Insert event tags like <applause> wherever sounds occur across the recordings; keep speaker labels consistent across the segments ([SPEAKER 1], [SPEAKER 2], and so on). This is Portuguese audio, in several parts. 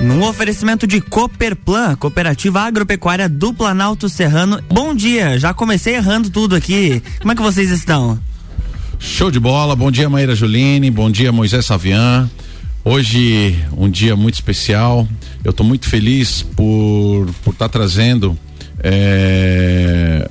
[SPEAKER 1] num oferecimento de Cooperplan, Cooperativa Agropecuária do Planalto Serrano. Bom dia, já comecei errando tudo aqui. Como é que vocês estão?
[SPEAKER 2] Show de bola, bom dia Maíra Juline, bom dia Moisés Savian. Hoje um dia muito especial. Eu estou muito feliz por por estar tá trazendo é,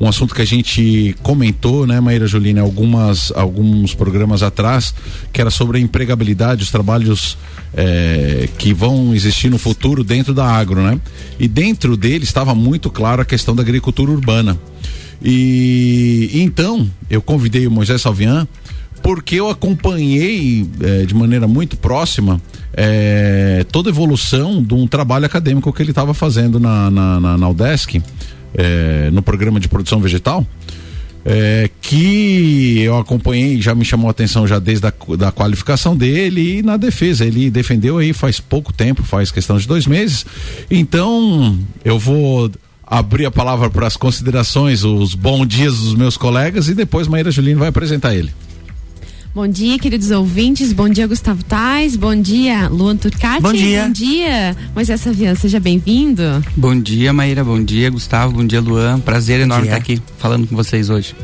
[SPEAKER 2] um assunto que a gente comentou, né, Maíra Juline, algumas alguns programas atrás, que era sobre a empregabilidade, os trabalhos é, que vão existir no futuro dentro da agro, né? E dentro dele estava muito claro a questão da agricultura urbana. E então eu convidei o Moisés Salvian porque eu acompanhei é, de maneira muito próxima é, toda a evolução de um trabalho acadêmico que ele estava fazendo na, na, na, na UDESC é, no programa de produção vegetal, é, que eu acompanhei, já me chamou a atenção já desde a da qualificação dele e na defesa. Ele defendeu aí faz pouco tempo, faz questão de dois meses. Então, eu vou abrir a palavra para as considerações, os bons dias dos meus colegas e depois Maíra Julino vai apresentar ele.
[SPEAKER 3] Bom dia, queridos ouvintes. Bom dia, Gustavo Tais. Bom dia, Luan Turcati.
[SPEAKER 1] Bom dia.
[SPEAKER 3] Bom dia, Moisés Savian. Seja bem-vindo.
[SPEAKER 4] Bom dia, Maíra. Bom dia, Gustavo. Bom dia, Luan. Prazer Bom enorme dia. estar aqui falando com vocês hoje.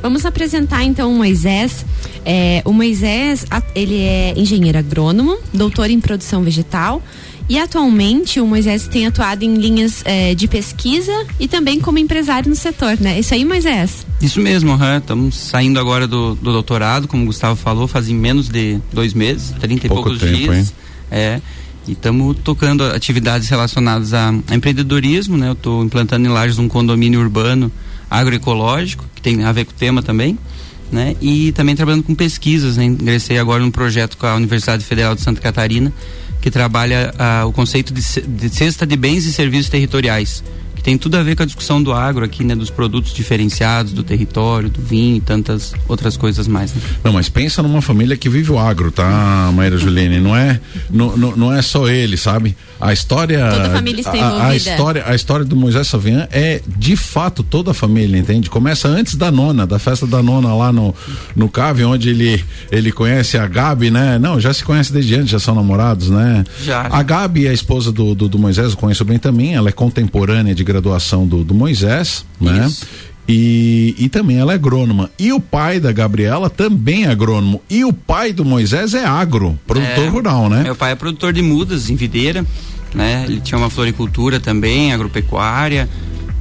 [SPEAKER 3] Vamos apresentar então o Moisés. É, o Moisés, ele é engenheiro agrônomo, doutor em produção vegetal e atualmente o Moisés tem atuado em linhas é, de pesquisa e também como empresário no setor, né? Isso aí, Moisés?
[SPEAKER 4] Isso mesmo, estamos saindo agora do, do, doutorado, como o Gustavo falou, fazem menos de dois meses, 30 e Pouco poucos tempo, dias. Hein? É. E estamos tocando atividades relacionadas a, a empreendedorismo, né? Eu estou implantando em Lages um condomínio urbano agroecológico, que tem a ver com o tema também. Né? E também trabalhando com pesquisas, né? Ingressei agora num projeto com a Universidade Federal de Santa Catarina, que trabalha uh, o conceito de, de cesta de bens e serviços territoriais que tem tudo a ver com a discussão do agro aqui, né? Dos produtos diferenciados, do território, do vinho e tantas outras coisas mais. Né?
[SPEAKER 2] Não, mas pensa numa família que vive o agro, tá, Maíra Juline? Não é, não, não, não é só ele, sabe? A história.
[SPEAKER 3] Toda a família está
[SPEAKER 2] envolvida. A, a, história, a história do Moisés Savian é de fato toda a família, entende? Começa antes da nona, da festa da nona lá no, no Cave, onde ele, ele conhece a Gabi, né? Não, já se conhece desde antes, já são namorados, né?
[SPEAKER 4] Já.
[SPEAKER 2] A Gabi, a esposa do, do, do Moisés, eu conheço bem também, ela é contemporânea de graduação do, do Moisés, né? Isso. E, e também ela é agrônoma. E o pai da Gabriela também é agrônomo. E o pai do Moisés é agro, produtor é, rural, né?
[SPEAKER 4] Meu pai é produtor de mudas em videira, né? Ele tinha uma floricultura também, agropecuária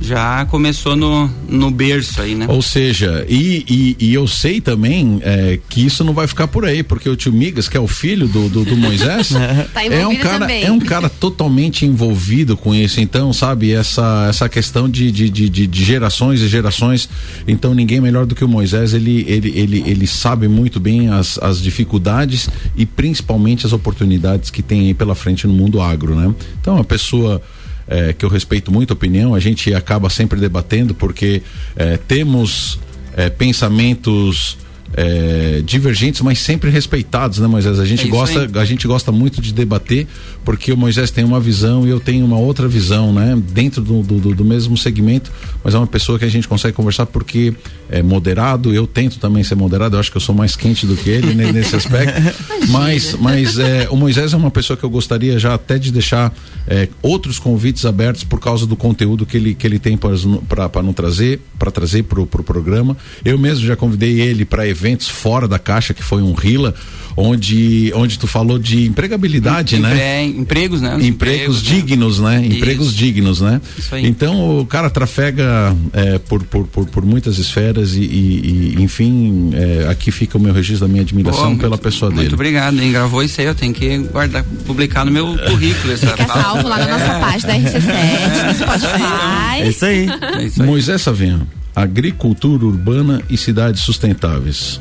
[SPEAKER 4] já começou no, no berço aí, né?
[SPEAKER 2] Ou seja, e, e, e eu sei também é, que isso não vai ficar por aí, porque o tio Migas, que é o filho do, do, do Moisés, <laughs>
[SPEAKER 3] tá
[SPEAKER 2] é um cara
[SPEAKER 3] também.
[SPEAKER 2] é um cara totalmente envolvido com isso. Então, sabe, essa, essa questão de, de, de, de, gerações e gerações. Então, ninguém melhor do que o Moisés, ele, ele, ele, ele sabe muito bem as, as dificuldades e principalmente as oportunidades que tem aí pela frente no mundo agro, né? Então, a pessoa é, que eu respeito muito a opinião, a gente acaba sempre debatendo porque é, temos é, pensamentos é, divergentes, mas sempre respeitados, né, Moisés? A gente é gosta, a gente gosta muito de debater, porque o Moisés tem uma visão e eu tenho uma outra visão, né? Dentro do, do, do mesmo segmento, mas é uma pessoa que a gente consegue conversar porque é moderado. Eu tento também ser moderado. Eu acho que eu sou mais quente do que ele né, nesse aspecto. <laughs> mas, mas é, o Moisés é uma pessoa que eu gostaria já até de deixar é, outros convites abertos por causa do conteúdo que ele que ele tem para não trazer, para trazer para o pro programa. Eu mesmo já convidei ele para eventos fora da caixa, que foi um Rila, onde, onde tu falou de empregabilidade,
[SPEAKER 4] Empre,
[SPEAKER 2] né?
[SPEAKER 4] Empregos, né?
[SPEAKER 2] Os empregos, empregos né? dignos, né? né? Empregos dignos, né? Então o cara trafega é, por, por, por, por, muitas esferas e, e, e enfim, é, aqui fica o meu registro da minha admiração pela pessoa
[SPEAKER 4] muito
[SPEAKER 2] dele.
[SPEAKER 4] Muito obrigado, hein? Gravou isso aí, eu tenho que guardar, publicar no meu currículo.
[SPEAKER 3] Essa Fica salvo lá na nossa é. página da RC7, no Spotify.
[SPEAKER 2] É isso aí. É isso aí. Moisés Savinho, agricultura urbana e cidades sustentáveis.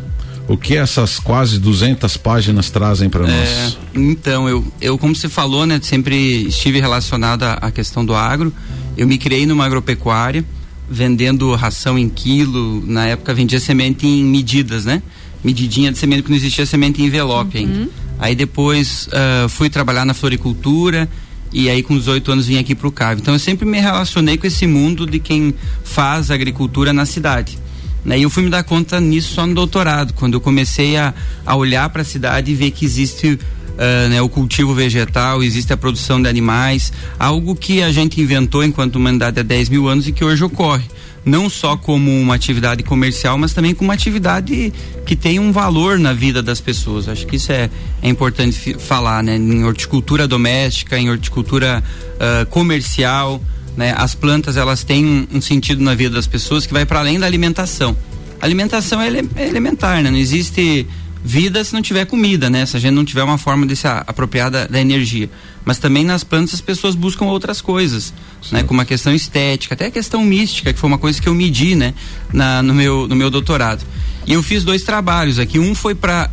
[SPEAKER 2] O que essas quase 200 páginas trazem para nós? É,
[SPEAKER 4] então, eu, eu, como você falou, né, sempre estive relacionado à, à questão do agro. Eu me criei numa agropecuária, vendendo ração em quilo. Na época vendia semente em medidas, né? Medidinha de semente, porque não existia semente em envelope uhum. ainda. Aí depois uh, fui trabalhar na floricultura e aí com 18 anos vim aqui para o CAV. Então eu sempre me relacionei com esse mundo de quem faz agricultura na cidade. Né? E eu fui me dar conta nisso só no doutorado, quando eu comecei a, a olhar para a cidade e ver que existe uh, né, o cultivo vegetal, existe a produção de animais, algo que a gente inventou enquanto humanidade há 10 mil anos e que hoje ocorre. Não só como uma atividade comercial, mas também como uma atividade que tem um valor na vida das pessoas. Acho que isso é, é importante falar, né? Em horticultura doméstica, em horticultura uh, comercial, né? As plantas elas têm um, sentido na vida das pessoas que vai para além da alimentação. A alimentação é, ele, é elementar, né? Não existe vida se não tiver comida, né? Se a gente não tiver uma forma de se apropriar da, da energia. Mas também nas plantas as pessoas buscam outras coisas, Sim. né? Como a questão estética, até a questão mística, que foi uma coisa que eu medi, né? Na, no, meu, no meu doutorado. E eu fiz dois trabalhos aqui. Um foi para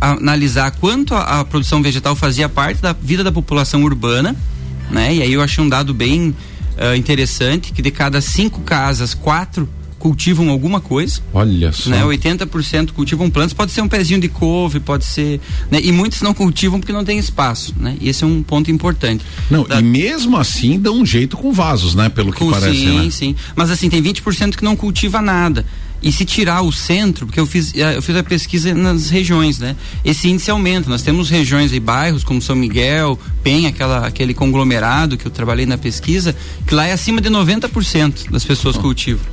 [SPEAKER 4] analisar quanto a, a, produção vegetal fazia parte da vida da população urbana, né? E aí eu achei um dado bem uh, interessante, que de cada cinco casas, quatro cultivam alguma coisa.
[SPEAKER 2] Olha só.
[SPEAKER 4] Né? 80% cultivam plantas, pode ser um pezinho de couve, pode ser. Né? E muitos não cultivam porque não tem espaço. Né? E esse é um ponto importante.
[SPEAKER 2] Não, da... e mesmo assim dá um jeito com vasos, né? Pelo que com, parece.
[SPEAKER 4] Sim,
[SPEAKER 2] né?
[SPEAKER 4] sim. Mas assim, tem 20% que não cultiva nada. E se tirar o centro, porque eu fiz, eh, eu fiz a pesquisa nas regiões, né? Esse índice aumenta. Nós temos regiões e bairros como São Miguel, Penha, aquela, aquele conglomerado que eu trabalhei na pesquisa, que lá é acima de 90% das pessoas oh. cultivam.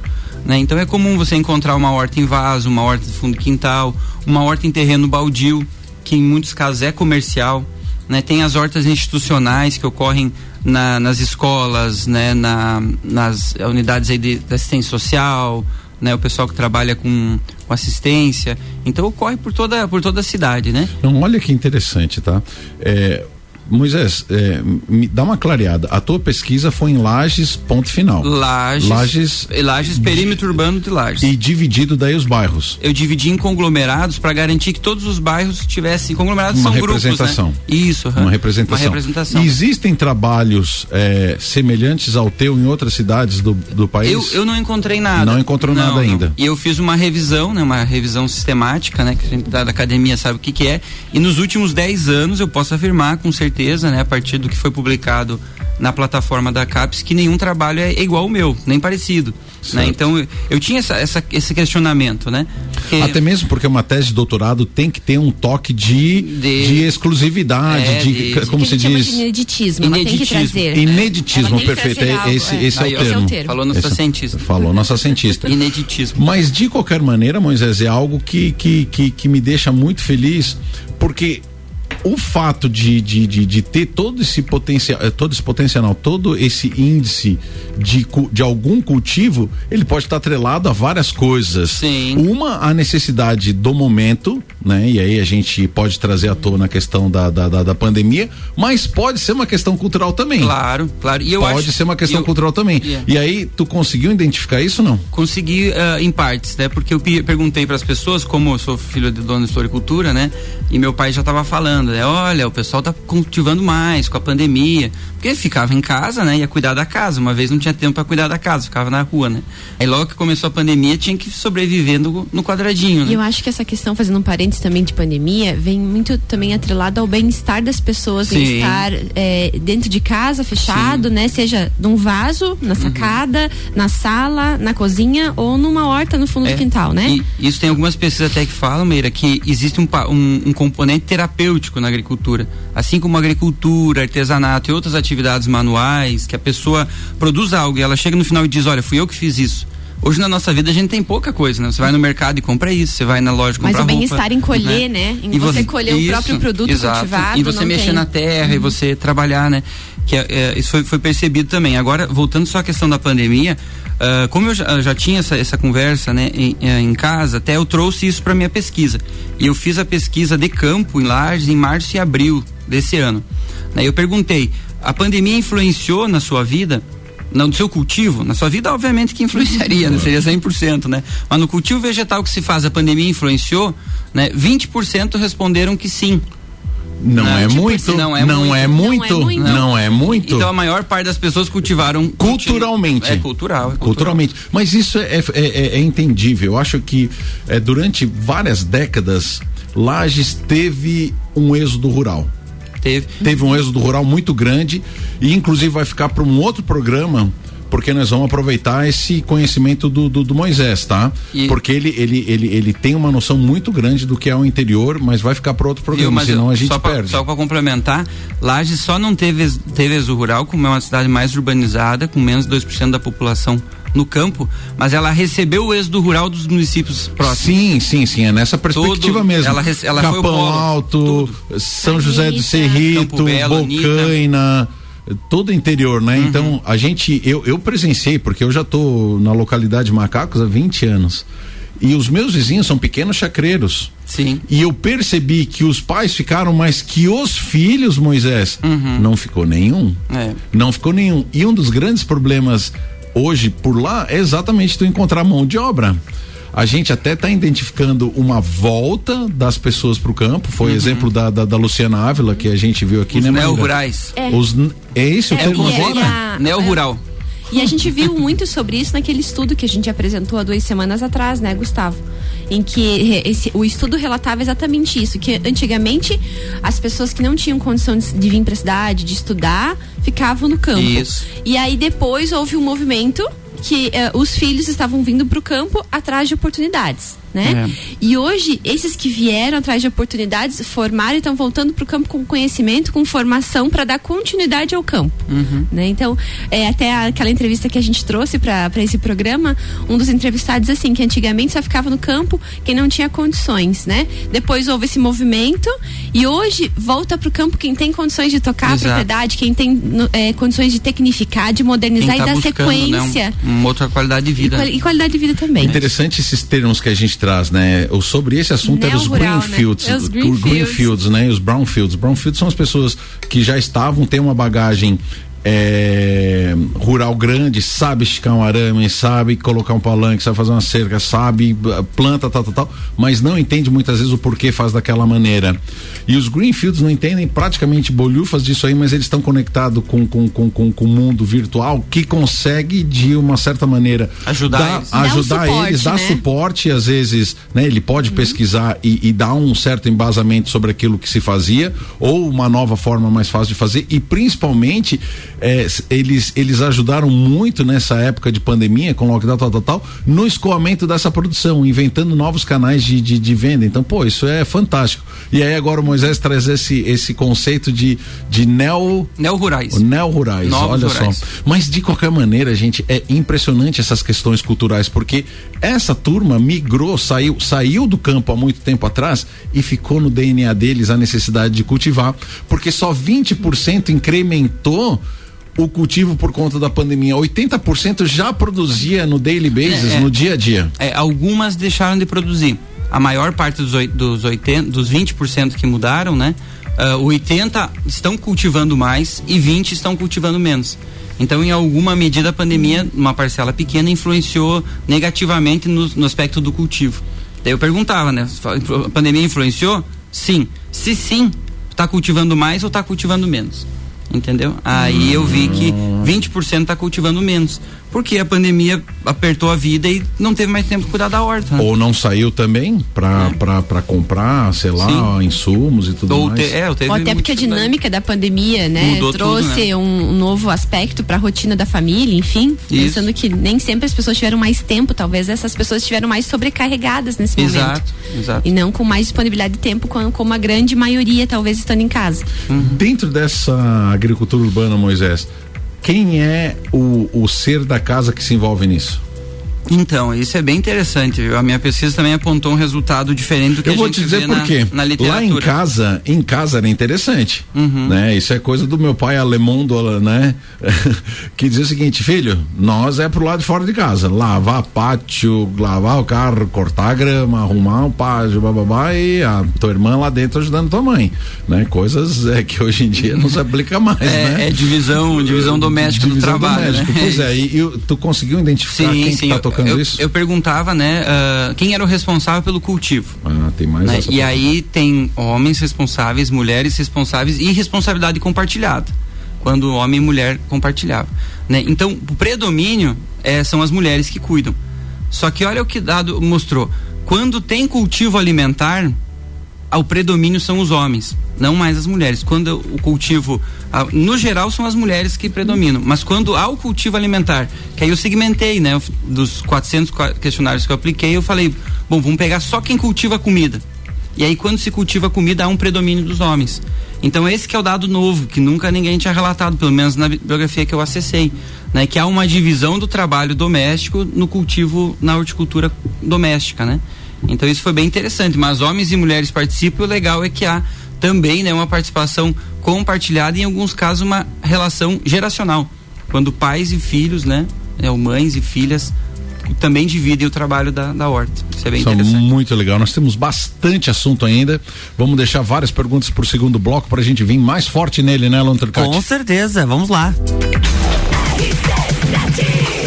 [SPEAKER 4] Né? Então é comum você encontrar uma horta em vaso, uma horta de fundo quintal, uma horta em terreno baldio, que em muitos casos é comercial. Né? Tem as hortas institucionais que ocorrem na, nas escolas, né? Na, nas unidades aí de, de assistência social, né? O pessoal que trabalha com, com, assistência. Então ocorre por toda, por toda a cidade, né?
[SPEAKER 2] Não, olha que interessante, tá? É, Moisés, é, me dá uma clareada. A tua pesquisa foi em Lages, ponto final.
[SPEAKER 4] Lages. Lages, Lages perímetro urbano de Lages.
[SPEAKER 2] E dividido daí os bairros.
[SPEAKER 4] Eu dividi em conglomerados para garantir que todos os bairros tivessem conglomerados
[SPEAKER 2] uma
[SPEAKER 4] são
[SPEAKER 2] representação.
[SPEAKER 4] grupos, né? Isso,
[SPEAKER 2] uma representação.
[SPEAKER 4] Uma representação.
[SPEAKER 2] Existem trabalhos é, semelhantes ao teu em outras cidades do, do país?
[SPEAKER 4] Eu, eu não encontrei nada.
[SPEAKER 2] Não encontrou não, nada não. ainda.
[SPEAKER 4] E eu fiz uma revisão, né, uma revisão sistemática, né, que a gente da academia sabe o que que é. E nos últimos 10 anos eu posso afirmar com certeza certeza, né, a partir do que foi publicado na plataforma da CAPES, que nenhum trabalho é igual ao meu, nem parecido. Né? Então eu tinha essa, essa, esse questionamento, né?
[SPEAKER 2] Que... Até mesmo porque uma tese de doutorado tem que ter um toque de, de... de exclusividade, é, de, de, como se diz?
[SPEAKER 3] De ineditismo, ineditismo.
[SPEAKER 2] Ineditismo, perfeito. É, esse, é. esse, é, o termo.
[SPEAKER 4] termo. Falou nossa esse, cientista.
[SPEAKER 2] Falou nossa cientista.
[SPEAKER 4] ineditismo.
[SPEAKER 2] Mas de qualquer maneira, Moisés, é algo que, que, que, que me deixa muito feliz, porque o fato de, de, de, de, ter todo esse potencial, eh, todo esse potencial, todo esse índice de, de algum cultivo, ele pode estar atrelado a várias coisas.
[SPEAKER 4] Sim.
[SPEAKER 2] Uma, a necessidade do momento, né? E aí a gente pode trazer à tona a questão da, da, da, da pandemia, mas pode ser uma questão cultural também.
[SPEAKER 4] Claro, claro.
[SPEAKER 2] E eu pode acho, ser uma questão eu, cultural também. Yeah. E aí, tu conseguiu identificar isso não?
[SPEAKER 4] Consegui uh, em partes, né? Porque eu perguntei para as pessoas, como eu sou filho de dono de floricultura, né? E meu pai já estava falando, né? Olha, o pessoal tá cultivando mais com a pandemia. Porque ficava em casa, né? Ia cuidar da casa. Uma vez não tinha tempo para cuidar da casa, ficava na rua, né? Aí logo que começou a pandemia, tinha que sobreviver no, no quadradinho, né?
[SPEAKER 3] E eu acho que essa questão, fazendo um parênteses também de pandemia, vem muito também atrelado ao bem-estar das pessoas, bem-estar é, dentro de casa, fechado, Sim. né? Seja num vaso, na uhum. sacada, uhum. na sala, na cozinha ou numa horta no fundo é, do quintal, né?
[SPEAKER 4] isso tem algumas pesquisas até que falam, Meira, que existe um, um, um componente terapêutico na agricultura. Assim como agricultura, artesanato e outras atividades manuais, que a pessoa produz algo e ela chega no final e diz, olha, fui eu que fiz isso. Hoje na nossa vida a gente tem pouca coisa, né? Você vai no mercado e compra isso, você vai na loja comprar
[SPEAKER 3] Mas o bem-estar em colher, né? né? Em e você, colher isso, o próprio produto exato. cultivado.
[SPEAKER 4] E você mexer
[SPEAKER 3] tem.
[SPEAKER 4] na terra uhum. e você trabalhar, né? Que é, é, isso foi, foi, percebido também. Agora, voltando só à questão da pandemia, uh, como eu já, já, tinha essa, essa conversa né, em, eh, em, casa, até eu trouxe isso para minha pesquisa. E eu fiz a pesquisa de campo em Lages em março e abril desse ano. Aí eu perguntei, a pandemia influenciou na sua vida? no seu cultivo, na sua vida, obviamente que influenciaria, né? seria 100%, né? Mas no cultivo vegetal que se faz, a pandemia influenciou, né? 20% responderam que sim.
[SPEAKER 2] Não, não, é tipo muito, assim, não, é, não, muito, é muito, não é muito, não é muito.
[SPEAKER 4] Então a maior parte das pessoas cultivaram
[SPEAKER 2] culturalmente.
[SPEAKER 4] É cultural, é cultural.
[SPEAKER 2] culturalmente. Mas isso é, é, é, é entendível. Eu acho que é, durante várias décadas Lages teve um êxodo rural.
[SPEAKER 4] Teve.
[SPEAKER 2] Teve um êxodo rural muito grande e inclusive vai ficar para um outro programa porque nós vamos aproveitar esse conhecimento do, do, do Moisés, tá? E... Porque ele, ele, ele, ele tem uma noção muito grande do que é o interior, mas vai ficar para outro programa, senão a gente
[SPEAKER 4] só pra,
[SPEAKER 2] perde.
[SPEAKER 4] Só para complementar, Laje só não teve, teve exo rural, como é uma cidade mais urbanizada, com menos de 2% da população no campo, mas ela recebeu o êxodo rural dos municípios próximos.
[SPEAKER 2] Sim, sim, sim, é nessa perspectiva Todo, mesmo.
[SPEAKER 4] Ela, ela
[SPEAKER 2] Capão
[SPEAKER 4] polo,
[SPEAKER 2] Alto, tudo. São José do Cerrito, Belo, Bocaina, todo o interior, né? Uhum. Então, a gente, eu, eu presenciei, porque eu já tô na localidade Macacos há 20 anos. E os meus vizinhos são pequenos chacreiros.
[SPEAKER 4] Sim.
[SPEAKER 2] E eu percebi que os pais ficaram, mas que os filhos, Moisés, uhum. não ficou nenhum. É. Não ficou nenhum. E um dos grandes problemas hoje por lá é exatamente tu encontrar mão de obra. A gente até está identificando uma volta das pessoas para o campo. Foi uhum. exemplo da, da, da, Luciana Ávila que a gente viu aqui,
[SPEAKER 4] Os
[SPEAKER 2] né,
[SPEAKER 4] Neo-rurais.
[SPEAKER 2] É. Os, é esse o é, termo agora?
[SPEAKER 3] É, Neo-rural. E a gente viu muito sobre isso naquele estudo que a gente apresentou há duas semanas atrás, né, Gustavo? Em que esse, o estudo relatava exatamente isso, que antigamente as pessoas que não tinham condição de, de vir para a cidade, de estudar, ficavam no campo.
[SPEAKER 4] Isso.
[SPEAKER 3] E aí depois houve um movimento que uh, os filhos estavam vindo para o campo atrás de oportunidades né? É. E hoje, esses que vieram atrás de oportunidades, formaram e estão voltando para o campo com conhecimento, com formação para dar continuidade ao campo. Uhum. Né? Então, é, até aquela entrevista que a gente trouxe para esse programa, um dos entrevistados assim, que antigamente só ficava no campo quem não tinha condições, né? Depois houve esse movimento e hoje volta para o campo quem tem condições de tocar Exato. a propriedade, quem tem é, condições de tecnificar, de modernizar tá e dar buscando, sequência.
[SPEAKER 4] Né? Um, uma outra qualidade de vida.
[SPEAKER 3] E, quali e qualidade de vida também.
[SPEAKER 2] Interessante esses termos que a gente traz, né? O, sobre esse assunto é os Greenfields, né? os Greenfields, né? E os Brownfields. Brownfields são as pessoas que já estavam, têm uma bagagem é, rural grande, sabe esticar um arame, sabe colocar um palanque, sabe fazer uma cerca, sabe planta, tal, tal, tal, mas não entende muitas vezes o porquê faz daquela maneira. E os Greenfields não entendem praticamente bolhufas disso aí, mas eles estão conectados com, com, com, com, com o mundo virtual que consegue, de uma certa maneira,
[SPEAKER 4] ajudar
[SPEAKER 2] dar,
[SPEAKER 4] eles,
[SPEAKER 2] ajudar um suporte, eles, dar né? suporte, às vezes, né? Ele pode uhum. pesquisar e, e dar um certo embasamento sobre aquilo que se fazia, ou uma nova forma mais fácil de fazer, e principalmente é, eles, eles ajudaram muito nessa época de pandemia, com lockdown, tal, tal, tal, no escoamento dessa produção, inventando novos canais de, de, de venda. Então, pô, isso é fantástico. E aí agora o Moisés traz esse, esse conceito de, de neo...
[SPEAKER 4] Neo-rurais.
[SPEAKER 2] Neo-rurais, olha rurais. só. Mas de qualquer maneira, gente, é impressionante essas questões culturais, porque essa turma migrou, saiu, saiu do campo há muito tempo atrás e ficou no DNA deles a necessidade de cultivar, porque só 20% incrementou o cultivo por conta da pandemia. 80% já produzia no daily basis, é, é, no dia a dia.
[SPEAKER 4] É, algumas deixaram de produzir. A maior parte dos, dos, 80, dos 20% que mudaram, né? Uh, 80 estão cultivando mais e 20 estão cultivando menos. Então, em alguma medida, a pandemia, uma parcela pequena, influenciou negativamente no, no aspecto do cultivo. Daí eu perguntava, né? A pandemia influenciou? Sim. Se sim, está cultivando mais ou está cultivando menos? Entendeu? Aí eu vi que 20% está cultivando menos porque a pandemia apertou a vida e não teve mais tempo para cuidar da horta.
[SPEAKER 2] Né? Ou não saiu também para é. comprar, sei lá, Sim. insumos e tudo ou mais.
[SPEAKER 3] Te, é, ou, ou até porque a dinâmica da pandemia, né, Mudou trouxe tudo, né? Um, novo aspecto para a rotina da família, enfim, Isso. pensando que nem sempre as pessoas tiveram mais tempo, talvez essas pessoas estiveram mais sobrecarregadas nesse
[SPEAKER 4] exato,
[SPEAKER 3] momento.
[SPEAKER 4] Exato.
[SPEAKER 3] E não com mais disponibilidade de tempo como, como a grande maioria talvez estando em casa.
[SPEAKER 2] Uhum. Dentro dessa agricultura urbana, Moisés, quem é o, o ser da casa que se envolve nisso?
[SPEAKER 4] Então, isso é bem interessante. A minha pesquisa também apontou um resultado diferente do que
[SPEAKER 2] Eu
[SPEAKER 4] a
[SPEAKER 2] vou te dizer por quê. Na, literatura. Lá em casa, em casa era interessante, uhum. né? Isso é coisa do meu pai alemão, do, né? <laughs> que dizia o seguinte, filho, nós é pro lado de fora de casa, lavar pátio, lavar o carro, cortar grama, arrumar o pátio, bababá, e a tua irmã lá dentro ajudando tua mãe, né? Coisas é, que hoje em dia não se aplica mais,
[SPEAKER 4] é,
[SPEAKER 2] né?
[SPEAKER 4] É divisão, divisão doméstica divisão do trabalho,
[SPEAKER 2] doméstica.
[SPEAKER 4] né?
[SPEAKER 2] Pois é, e, e, tu conseguiu identificar sim, quem sim, tá tocando
[SPEAKER 4] eu,
[SPEAKER 2] isso?
[SPEAKER 4] Eu perguntava, né, uh, quem era o responsável pelo cultivo.
[SPEAKER 2] Ah, tem mais né?
[SPEAKER 4] E aí tem homens responsáveis, mulheres responsáveis e responsabilidade compartilhada. Quando homem e mulher compartilhavam. Né? Então, o predomínio é, são as mulheres que cuidam. Só que olha o que dado mostrou. Quando tem cultivo alimentar, o predomínio são os homens, não mais as mulheres. Quando o cultivo, no geral, são as mulheres que predominam, mas quando há o cultivo alimentar, que aí eu segmentei, né, dos 400 questionários que eu apliquei, eu falei, bom, vamos pegar só quem cultiva comida. E aí, quando se cultiva comida, há um predomínio dos homens. Então, esse que é o dado novo, que nunca ninguém tinha relatado, pelo menos na bibliografia que eu acessei, né? Que há uma divisão do trabalho doméstico no cultivo, na horticultura doméstica, né? Então isso foi bem interessante, mas homens e mulheres participam, o legal é que há também né, uma participação compartilhada e em alguns casos uma relação geracional, quando pais e filhos, né, né mães e filhas também dividem o trabalho da, da horta. Isso é bem Isso é interessante.
[SPEAKER 2] muito legal. Nós temos bastante assunto ainda. Vamos deixar várias perguntas para o segundo bloco para a gente vir mais forte nele, né, Lon
[SPEAKER 1] Com certeza. Vamos lá.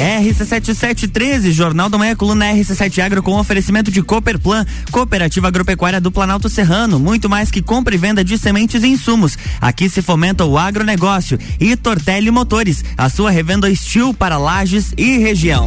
[SPEAKER 1] RC7713, Jornal da Manhã, coluna RC7 Agro com oferecimento de Cooperplan, Cooperativa Agropecuária do Planalto Serrano, muito mais que compra e venda de sementes e insumos. Aqui se fomenta o agronegócio e Tortelli Motores, a sua revenda Estil para lajes e região.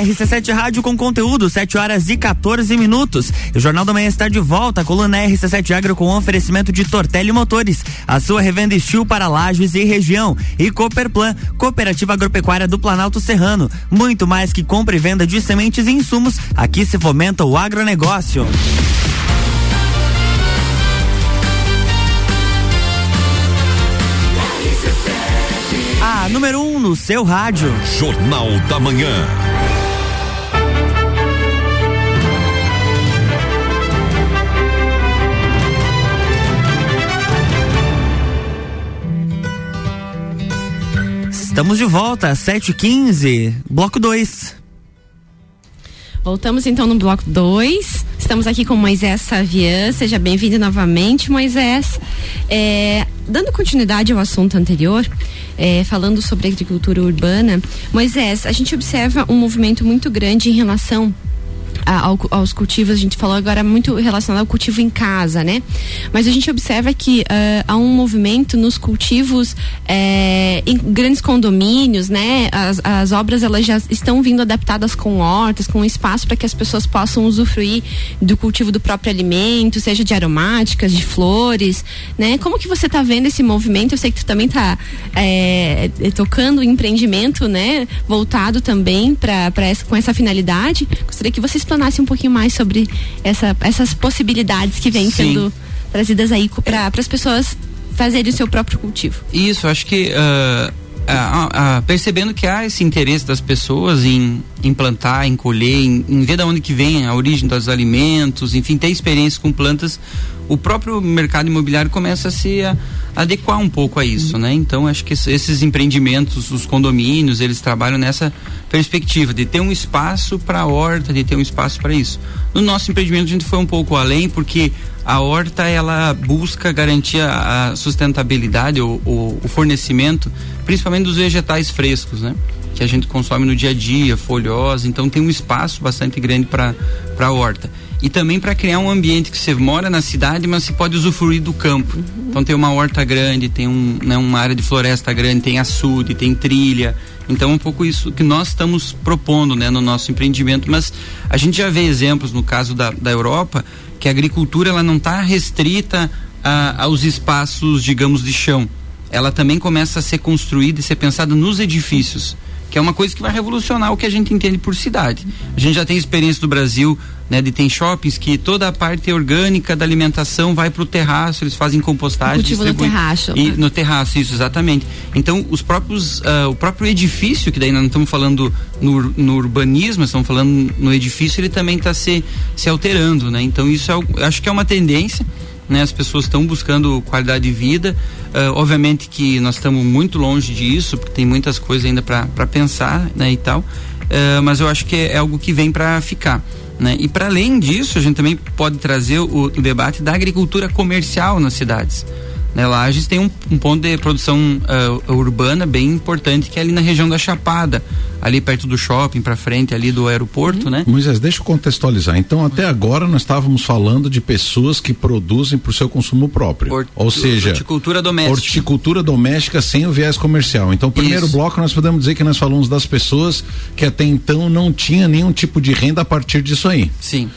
[SPEAKER 1] RC7 Rádio com conteúdo, 7 horas e 14 minutos. O Jornal da Manhã está de volta. Coluna RC7 Agro com oferecimento de Tortelli Motores, a sua revenda estilo para lajes e região. E Cooperplan, Cooperativa Agropecuária do Planalto Serrano. Muito mais que compra e venda de sementes e insumos, aqui se fomenta o agronegócio. A número 1 um no seu rádio.
[SPEAKER 5] Jornal da Manhã.
[SPEAKER 1] Estamos de volta, 7h15, bloco 2.
[SPEAKER 3] Voltamos então no bloco 2. Estamos aqui com Moisés Savian. Seja bem-vindo novamente, Moisés. É, dando continuidade ao assunto anterior, é, falando sobre agricultura urbana, Moisés, a gente observa um movimento muito grande em relação ao, aos cultivos, a gente falou agora muito relacionado ao cultivo em casa, né? Mas a gente observa que uh, há um movimento nos cultivos é, em grandes condomínios, né? As, as obras elas já estão vindo adaptadas com hortas, com espaço para que as pessoas possam usufruir do cultivo do próprio alimento, seja de aromáticas, de flores, né? Como que você está vendo esse movimento? Eu sei que tu também está é, tocando o empreendimento, né? Voltado também para com essa finalidade. Gostaria que você explanasse um pouquinho mais sobre essa, essas possibilidades que vêm sendo trazidas aí para as pessoas fazerem o seu próprio cultivo.
[SPEAKER 4] Isso, acho que uh, uh, uh, percebendo que há esse interesse das pessoas em implantar, em colher, em, em ver de onde que vem a origem dos alimentos, enfim, ter experiência com plantas, o próprio mercado imobiliário começa a se a, adequar um pouco a isso, né? Então acho que esses empreendimentos, os condomínios, eles trabalham nessa perspectiva de ter um espaço para a horta, de ter um espaço para isso. No nosso empreendimento a gente foi um pouco além porque a horta ela busca garantir a sustentabilidade, o, o, o fornecimento, principalmente dos vegetais frescos, né? Que a gente consome no dia a dia, folhosa, então tem um espaço bastante grande para a horta e também para criar um ambiente que você mora na cidade, mas você pode usufruir do campo. Uhum. Então tem uma horta grande, tem um, né, uma área de floresta grande, tem açude, tem trilha. Então é um pouco isso que nós estamos propondo né, no nosso empreendimento, mas a gente já vê exemplos no caso da, da Europa que a agricultura ela não está restrita a, aos espaços, digamos, de chão. Ela também começa a ser construída e ser pensada nos edifícios que é uma coisa que vai revolucionar o que a gente entende por cidade. A gente já tem experiência do Brasil, né, de tem shoppings que toda a parte orgânica da alimentação vai para o terraço, eles fazem compostagem,
[SPEAKER 3] cultivo no terraço.
[SPEAKER 4] E, no terraço, isso exatamente. Então, os próprios uh, o próprio edifício, que daí nós não estamos falando no, no urbanismo, estamos falando no edifício, ele também está se se alterando, né? Então, isso é, acho que é uma tendência né? As pessoas estão buscando qualidade de vida. Uh, obviamente que nós estamos muito longe disso, porque tem muitas coisas ainda para pensar, né? E tal. Uh, mas eu acho que é, é algo que vem para ficar. Né? E para além disso, a gente também pode trazer o, o debate da agricultura comercial nas cidades. Né, Lages tem um, um, ponto de produção uh, urbana bem importante que é ali na região da Chapada, ali perto do shopping, para frente ali do aeroporto, uhum. né?
[SPEAKER 2] Moisés, deixa eu contextualizar. Então, até agora nós estávamos falando de pessoas que produzem para o seu consumo próprio, Hort ou seja,
[SPEAKER 4] horticultura doméstica.
[SPEAKER 2] Horticultura doméstica sem o viés comercial. Então, primeiro Isso. bloco nós podemos dizer que nós falamos das pessoas que até então não tinha nenhum tipo de renda a partir disso aí.
[SPEAKER 4] Sim.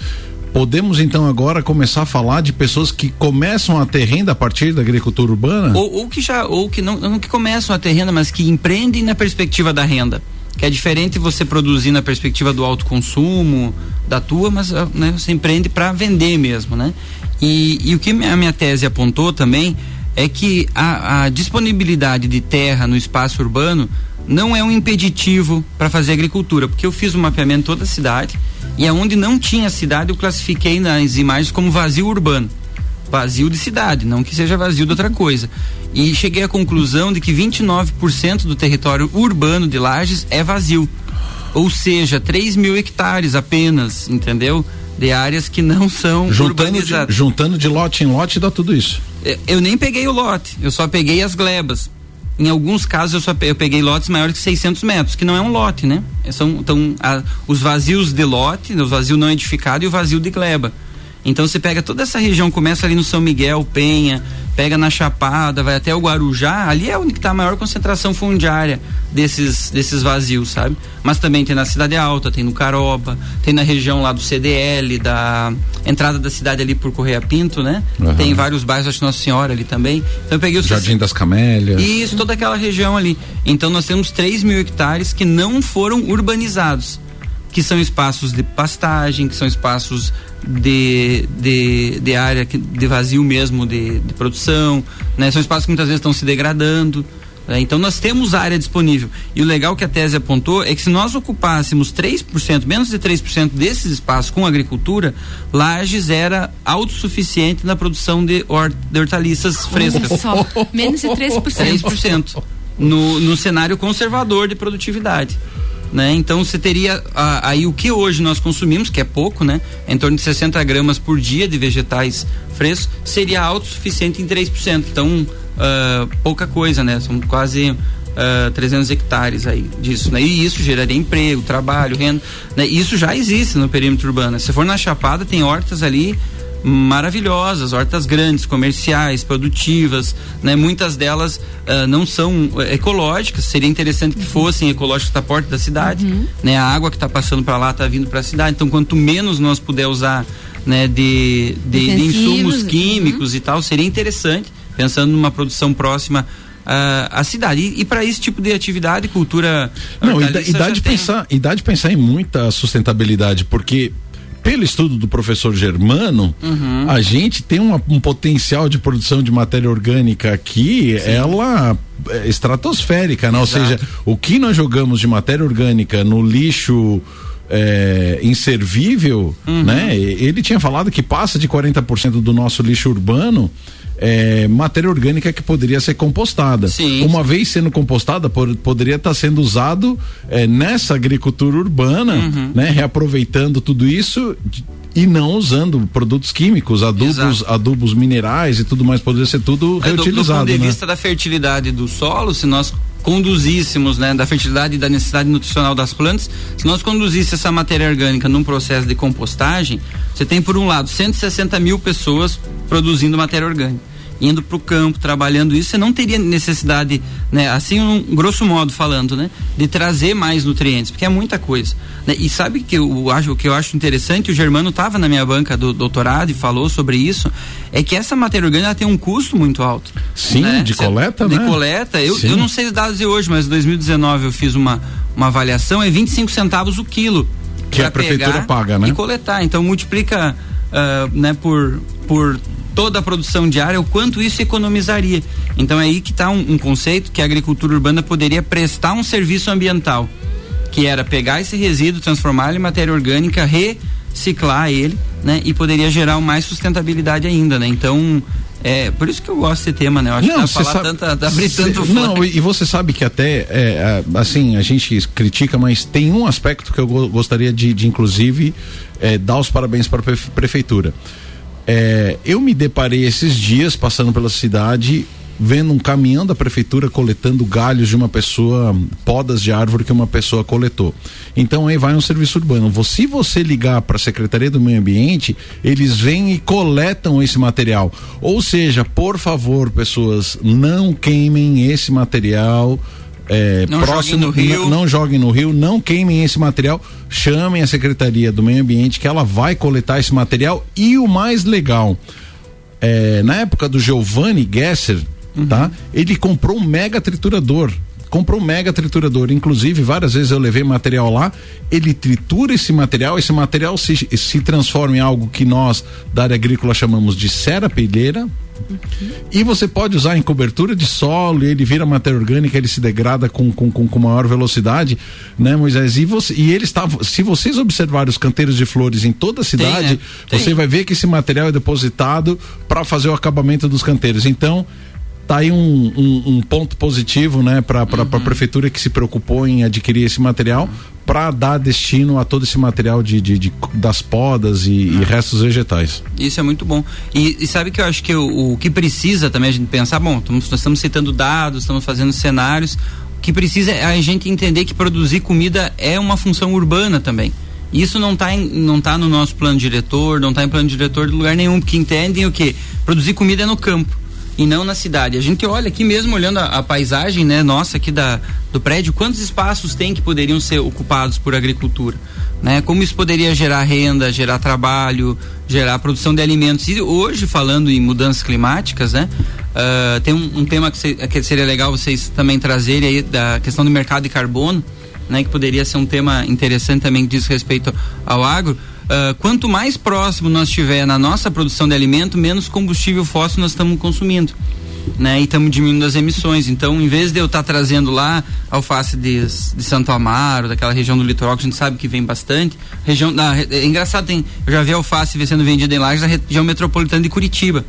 [SPEAKER 2] Podemos então agora começar a falar de pessoas que começam a ter renda a partir da agricultura urbana?
[SPEAKER 4] Ou, ou que já, ou que não, não que começam a ter renda, mas que empreendem na perspectiva da renda. Que é diferente você produzir na perspectiva do alto consumo, da tua, mas ah, né, você empreende para vender mesmo, né? E, e o que a minha tese apontou também é que a, a disponibilidade de terra no espaço urbano não é um impeditivo para fazer agricultura, porque eu fiz um mapeamento toda a cidade e aonde não tinha cidade eu classifiquei nas imagens como vazio urbano. Vazio de cidade, não que seja vazio de outra coisa. E cheguei à conclusão de que 29% do território urbano de Lages é vazio. Ou seja, 3 mil hectares apenas, entendeu? De áreas que não são
[SPEAKER 2] juntando
[SPEAKER 4] urbanizadas.
[SPEAKER 2] De, juntando de lote em lote dá tudo isso.
[SPEAKER 4] Eu, eu nem peguei o lote, eu só peguei as glebas em alguns casos eu só eu peguei lotes maiores que 600 metros, que não é um lote, né? São então a, os vazios de lote, o vazio não edificado e o vazio de gleba. Então você pega toda essa região, começa ali no São Miguel, Penha, pega na Chapada, vai até o Guarujá, ali é onde está a maior concentração fundiária desses, desses vazios, sabe? Mas também tem na Cidade Alta, tem no Caroba, tem na região lá do CDL, da entrada da cidade ali por Correia Pinto, né? Uhum. Tem vários bairros, acho Nossa Senhora ali também. Então eu peguei o
[SPEAKER 2] Jardim das Camélias.
[SPEAKER 4] Isso, toda aquela região ali. Então nós temos 3 mil hectares que não foram urbanizados que são espaços de pastagem, que são espaços de, de, de área de vazio mesmo de, de produção, né? São espaços que muitas vezes estão se degradando. Né? Então nós temos área disponível. E o legal que a tese apontou é que se nós ocupássemos 3%, menos de 3% desses espaços com agricultura, Lages era autossuficiente na produção de, hort de hortaliças frescas.
[SPEAKER 3] Só, menos de 3%.
[SPEAKER 4] 3%. No, no cenário conservador de produtividade né? Então você teria a, aí o que hoje nós consumimos, que é pouco, né? Em torno de 60 gramas por dia de vegetais frescos, seria autossuficiente em 3%. Então, uh, pouca coisa, né? São quase uh, ah, 300 hectares aí disso, né? E isso geraria emprego, trabalho, renda, né? Isso já existe no perímetro urbano. Se for na Chapada, tem hortas ali maravilhosas, hortas grandes, comerciais, produtivas, né? Muitas delas uh, não são eh, ecológicas, seria interessante que fossem ecológicas da porta da cidade, uhum. né? A água que está passando para lá está vindo para a cidade, então quanto menos nós puder usar, né, de, de, de insumos uhum. químicos uhum. e tal, seria interessante, pensando numa produção próxima Uh, a cidade. E, e para esse tipo de atividade, cultura.
[SPEAKER 2] Não, e, e dá de pensar, e dá de pensar em muita sustentabilidade, porque pelo estudo do professor Germano, uhum. a gente tem uma, um potencial de produção de matéria orgânica aqui, Sim. ela é estratosférica, né? ou seja, o que nós jogamos de matéria orgânica no lixo é, inservível, uhum. né? Ele tinha falado que passa de 40% do nosso lixo urbano é, matéria orgânica que poderia ser compostada. Sim, Uma vez sendo compostada, por, poderia estar tá sendo usado é, nessa agricultura urbana, uhum. né? Reaproveitando tudo isso e não usando produtos químicos, adubos, adubos minerais e tudo mais, poderia ser tudo é, reutilizado. Do, do ponto
[SPEAKER 4] de
[SPEAKER 2] né?
[SPEAKER 4] vista da fertilidade do solo, se nós conduzíssemos, né, da fertilidade e da necessidade nutricional das plantas, se nós conduzíssemos essa matéria orgânica num processo de compostagem, você tem por um lado 160 mil pessoas produzindo matéria orgânica indo para o campo, trabalhando isso, você não teria necessidade, né, assim, um, grosso modo falando, né, de trazer mais nutrientes, porque é muita coisa. Né? E sabe que eu acho, o que eu acho interessante, o Germano estava na minha banca do doutorado e falou sobre isso, é que essa matéria orgânica tem um custo muito alto.
[SPEAKER 2] Sim, né? de coleta,
[SPEAKER 4] de
[SPEAKER 2] né?
[SPEAKER 4] De coleta, eu, eu não sei os dados de hoje, mas em 2019 eu fiz uma, uma avaliação, é 25 centavos o quilo.
[SPEAKER 2] Que a prefeitura paga, né?
[SPEAKER 4] E coletar, então multiplica uh, né, por, por toda a produção diária, o quanto isso economizaria. Então é aí que está um, um, conceito que a agricultura urbana poderia prestar um serviço ambiental, que era pegar esse resíduo, transformar ele em matéria orgânica, reciclar ele, né? E poderia gerar mais sustentabilidade ainda, né? Então, é, por isso que eu gosto desse tema, né? Eu acho
[SPEAKER 2] não,
[SPEAKER 4] que falar
[SPEAKER 2] sabe,
[SPEAKER 4] tanta, abrir tanto
[SPEAKER 2] Não, e você sabe que até, é, assim, a gente critica, mas tem um aspecto que eu gostaria de, de inclusive, é, dar os parabéns para a prefeitura. É, eu me deparei esses dias passando pela cidade vendo um caminhão da prefeitura coletando galhos de uma pessoa, podas de árvore que uma pessoa coletou. Então aí vai um serviço urbano. Se você ligar para a Secretaria do Meio Ambiente, eles vêm e coletam esse material. Ou seja, por favor, pessoas, não queimem esse material. É,
[SPEAKER 4] não
[SPEAKER 2] próximo,
[SPEAKER 4] joguem no rio.
[SPEAKER 2] Não, não joguem no rio, não queimem esse material, chamem a Secretaria do Meio Ambiente que ela vai coletar esse material e o mais legal, é, na época do Giovanni Gesser, uhum. tá? Ele comprou um mega triturador comprou um mega triturador. Inclusive, várias vezes eu levei material lá, ele tritura esse material, esse material se, se transforma em algo que nós, da área agrícola, chamamos de serapilheira. E você pode usar em cobertura de solo, ele vira matéria orgânica, ele se degrada com, com, com, com maior velocidade, né, Moisés? E, você, e ele está, se vocês observarem os canteiros de flores em toda a cidade, Tem, né? você vai ver que esse material é depositado para fazer o acabamento dos canteiros. Então, tá aí um, um, um ponto positivo, né, para uhum. a prefeitura que se preocupou em adquirir esse material para dar destino a todo esse material de, de, de das podas e, e, restos vegetais.
[SPEAKER 4] Isso é muito bom. E, e sabe que eu acho que o, o, que precisa também a gente pensar, bom, nós estamos citando dados, estamos fazendo cenários, o que precisa é a gente entender que produzir comida é uma função urbana também. Isso não está não tá no nosso plano diretor, não está em plano diretor de lugar nenhum, porque entendem o que? Produzir comida é no campo e não na cidade. A gente olha aqui mesmo, olhando a, a, paisagem, né, nossa, aqui da, do prédio, quantos espaços tem que poderiam ser ocupados por agricultura, né? Como isso poderia gerar renda, gerar trabalho, gerar produção de alimentos. E hoje, falando em mudanças climáticas, né? Uh, tem um, um tema que, se, que, seria legal vocês também trazerem aí, da questão do mercado de carbono, né? Que poderia ser um tema interessante também que diz respeito ao agro Uh, quanto mais próximo nós estiver na nossa produção de alimento, menos combustível fóssil nós estamos consumindo. Né, e estamos diminuindo as emissões. Então, em vez de eu estar tá trazendo lá alface de, de Santo Amaro, daquela região do litoral que a gente sabe que vem bastante, região da, é engraçado, tem, eu já vi alface sendo vendida em Lages da região metropolitana de Curitiba.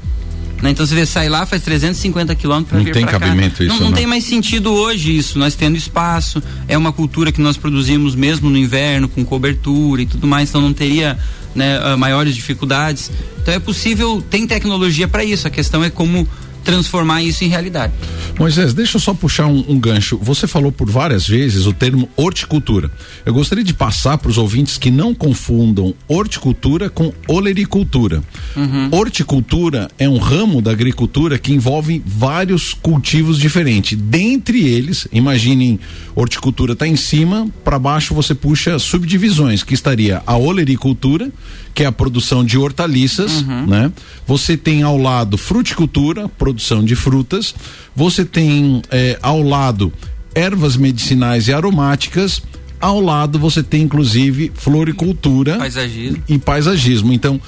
[SPEAKER 4] Né? Então você vê, sai lá, faz 350 quilômetros para vir
[SPEAKER 2] Não tem cabimento isso.
[SPEAKER 4] Não, não, não, tem mais sentido hoje isso. Nós tendo espaço, é uma cultura que nós produzimos mesmo no inverno, com cobertura e tudo mais, então não teria né, ah, maiores dificuldades. Então é possível, tem tecnologia para isso. A questão é como transformar isso em realidade.
[SPEAKER 2] Moisés, deixa eu só puxar um, um, gancho. Você falou por várias vezes o termo horticultura. Eu gostaria de passar para os ouvintes que não confundam horticultura com olericultura. Uhum. Horticultura é um ramo da agricultura que envolve vários cultivos diferentes. Dentre eles, imaginem, horticultura está em cima, para baixo você puxa subdivisões, que estaria a olericultura, que é a produção de hortaliças, uhum. né? Você tem ao lado fruticultura, produção de frutas. Você tem é, ao lado ervas medicinais e aromáticas. Ao lado você tem inclusive floricultura
[SPEAKER 4] paisagismo.
[SPEAKER 2] e paisagismo. Então,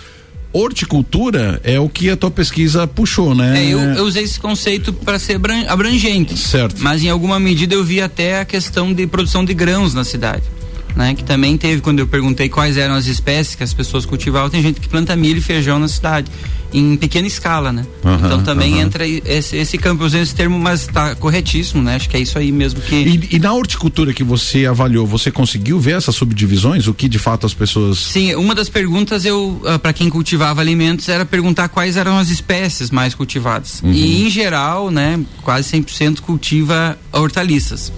[SPEAKER 2] horticultura é o que a tua pesquisa puxou, né?
[SPEAKER 4] É, eu, eu, usei esse conceito para ser abrangente.
[SPEAKER 2] Certo.
[SPEAKER 4] Mas em alguma medida eu vi até a questão de produção de grãos na cidade né? Que também teve, quando eu perguntei quais eram as espécies que as pessoas cultivavam, tem gente que planta milho e feijão na cidade, em pequena escala, né? Uhum, então também uhum. entra esse, esse campo, eu usei esse termo, mas está corretíssimo, né? Acho que é isso aí mesmo que.
[SPEAKER 2] E, e, na horticultura que você avaliou, você conseguiu ver essas subdivisões? O que de fato as pessoas.
[SPEAKER 4] Sim, uma das perguntas eu, ah, para quem cultivava alimentos, era perguntar quais eram as espécies mais cultivadas. Uhum. E em geral, né, quase 100% cultiva hortaliças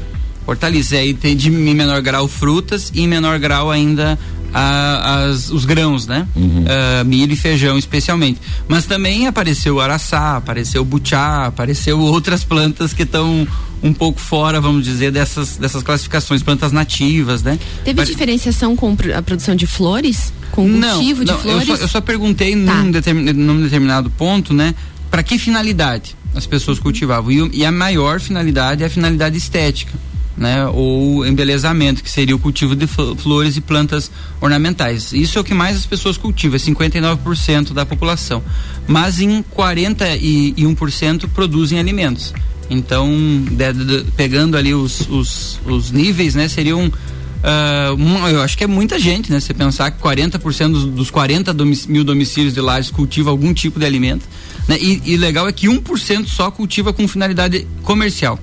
[SPEAKER 4] hortaliças. E aí tem de menor grau frutas e em menor grau ainda a, as, os grãos, né? Uhum. Uh, milho e feijão especialmente. Mas também apareceu o araçá, apareceu o butiá, apareceu outras plantas que estão um pouco fora, vamos dizer, dessas, dessas classificações, plantas nativas, né?
[SPEAKER 3] Teve diferenciação com a produção de flores? Com o cultivo não, de flores?
[SPEAKER 4] Eu só, eu só perguntei tá. num, determin, num determinado ponto, né? Para que finalidade as pessoas cultivavam? E, e a maior finalidade é a finalidade estética né, ou embelezamento, que seria o cultivo de flores e plantas ornamentais. Isso é o que mais as pessoas cultivam, é 59% da população. Mas em 41% produzem alimentos. Então, de, de, pegando ali os, os, os níveis, né, seriam Uh, eu acho que é muita gente, né? Você pensar que 40% dos, dos 40 domic mil domicílios de lajes cultiva algum tipo de alimento. Né? E, e legal é que 1% só cultiva com finalidade comercial.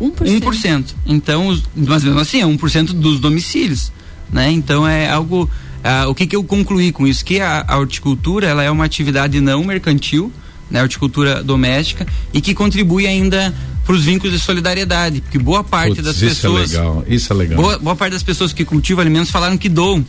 [SPEAKER 3] 1%?
[SPEAKER 4] 1%. Então, mas mesmo assim, é 1% dos domicílios. Né? Então é algo. Uh, o que, que eu concluí com isso? Que a, a horticultura ela é uma atividade não mercantil, né, horticultura doméstica, e que contribui ainda para os vínculos de solidariedade, porque boa parte Putz, das
[SPEAKER 2] isso
[SPEAKER 4] pessoas.
[SPEAKER 2] Isso é legal, isso é legal.
[SPEAKER 4] Boa, boa parte das pessoas que cultivam alimentos falaram que doam.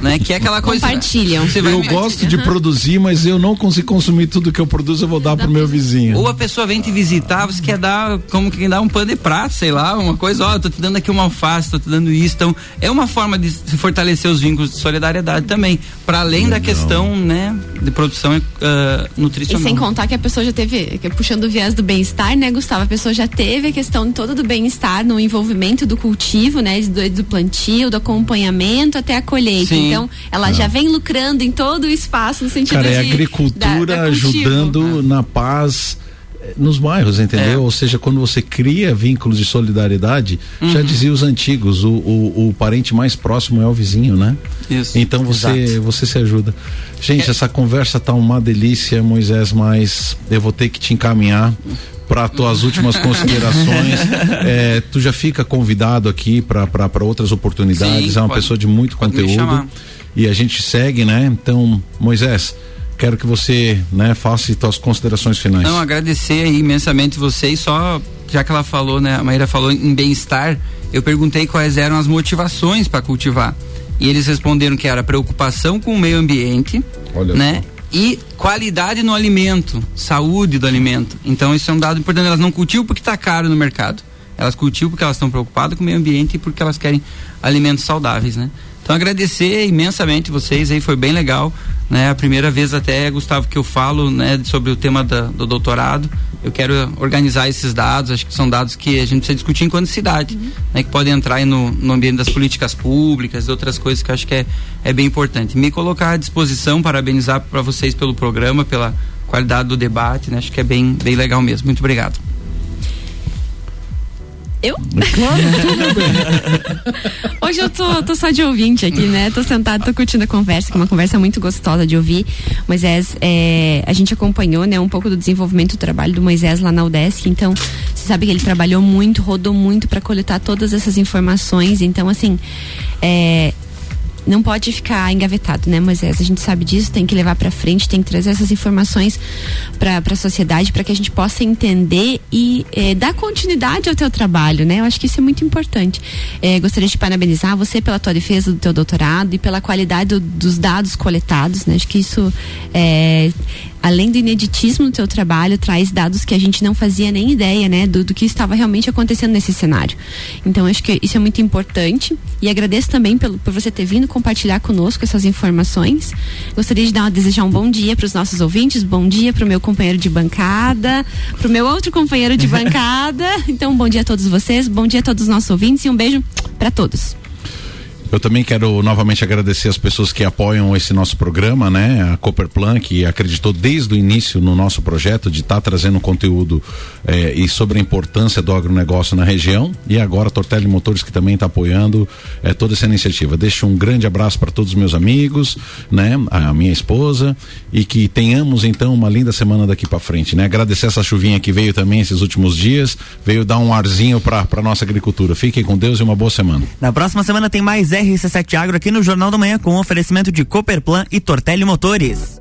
[SPEAKER 4] Né, que é aquela coisa.
[SPEAKER 3] Compartilham.
[SPEAKER 2] eu gosto de produzir, mas eu não consigo consumir tudo que eu produzo, eu vou dar para o meu vizinho.
[SPEAKER 4] Ou a pessoa vem te visitar, você quer dar, como quem dá um pano de prato, sei lá, uma coisa, ó, oh, tô te dando aqui uma alface, tô te dando isso. Então, é uma forma de se fortalecer os vínculos de solidariedade também. Para além da questão, né, de produção uh, nutricional.
[SPEAKER 3] E sem contar que a pessoa já teve, puxando o viés do bem-estar, né, Gustavo? A pessoa já teve a questão toda do bem-estar no envolvimento do cultivo, né, do, do plantio, do acompanhamento até a colheita. Sim. Então, ela já vem lucrando em todo o espaço no sentido
[SPEAKER 2] Cara,
[SPEAKER 3] de.
[SPEAKER 2] é agricultura da, da ajudando na paz eh, nos bairros, entendeu? É. Ou seja, quando você cria vínculos de solidariedade, uhum. já dizia os antigos, o, o, o, parente mais próximo é o vizinho, né?
[SPEAKER 4] Isso.
[SPEAKER 2] Então você, você se ajuda. Gente, é. essa conversa tá uma delícia, Moisés, mas eu vou ter que te encaminhar para tuas últimas considerações. <laughs> É, tu já fica convidado aqui para outras oportunidades. Sim, é uma pode, pessoa de muito conteúdo e a gente segue, né? Então, Moisés, quero que você, né, faça tuas considerações finais.
[SPEAKER 4] Não, agradecer imensamente vocês. Só já que ela falou, né, a Maíra falou em bem-estar, eu perguntei quais eram as motivações para cultivar. E eles responderam que era preocupação com o meio ambiente, Olha né? Só e qualidade no alimento, saúde do alimento. Então isso é um dado importante. Elas não cultivam porque está caro no mercado. Elas cultivam porque elas estão preocupadas com o meio ambiente e porque elas querem alimentos saudáveis, né? Então agradecer imensamente vocês aí, foi bem legal, né? A primeira vez até, Gustavo, que eu falo, né, sobre o tema da, do doutorado. Eu quero organizar esses dados, acho que são dados que a gente precisa discutir enquanto cidade, uhum. né? Que podem entrar aí no, no ambiente das políticas públicas e outras coisas que eu acho que é, é bem importante. Me colocar à disposição, parabenizar para vocês pelo programa, pela qualidade do debate, né? Acho que é bem, bem legal mesmo. Muito obrigado.
[SPEAKER 3] Eu? Claro, <laughs> Hoje eu tô, tô só de ouvinte aqui, né? Tô sentado, tô curtindo a conversa, que é uma conversa muito gostosa de ouvir. Moisés, é, a gente acompanhou, né, um pouco do desenvolvimento do trabalho do Moisés lá na UDESC, então você sabe que ele trabalhou muito, rodou muito para coletar todas essas informações. Então, assim, é, não pode ficar engavetado, né, Moisés? A gente sabe disso, tem que levar para frente, tem que trazer essas informações para a sociedade para que a gente possa entender e eh, dar continuidade ao teu trabalho, né? Eu acho que isso é muito importante. Eh, gostaria de parabenizar você pela tua defesa do teu doutorado e pela qualidade do, dos dados coletados, né? Acho que isso é além do ineditismo do teu trabalho, traz dados que a gente não fazia nem ideia, né, do, do que estava realmente acontecendo nesse cenário. Então, acho que isso é muito importante e agradeço também pelo, por você ter vindo compartilhar conosco essas informações. Gostaria de dar, desejar um bom dia para os nossos ouvintes, bom dia para o meu companheiro de bancada, para o meu outro companheiro de <laughs> bancada. Então, bom dia a todos vocês, bom dia a todos os nossos ouvintes e um beijo para todos.
[SPEAKER 2] Eu também quero novamente agradecer as pessoas que apoiam esse nosso programa, né? A Cooperplan, que acreditou desde o início no nosso projeto de estar tá trazendo conteúdo eh, e sobre a importância do agronegócio na região. E agora a Tortelli Motores, que também está apoiando eh, toda essa iniciativa. Deixo um grande abraço para todos os meus amigos, né? A minha esposa e que tenhamos então uma linda semana daqui para frente, né? Agradecer essa chuvinha que veio também esses últimos dias, veio dar um arzinho para nossa agricultura. Fiquem com Deus e uma boa semana.
[SPEAKER 1] Na próxima semana tem mais RC7 Agro aqui no Jornal da Manhã com oferecimento de Cooperplan e Tortelli Motores.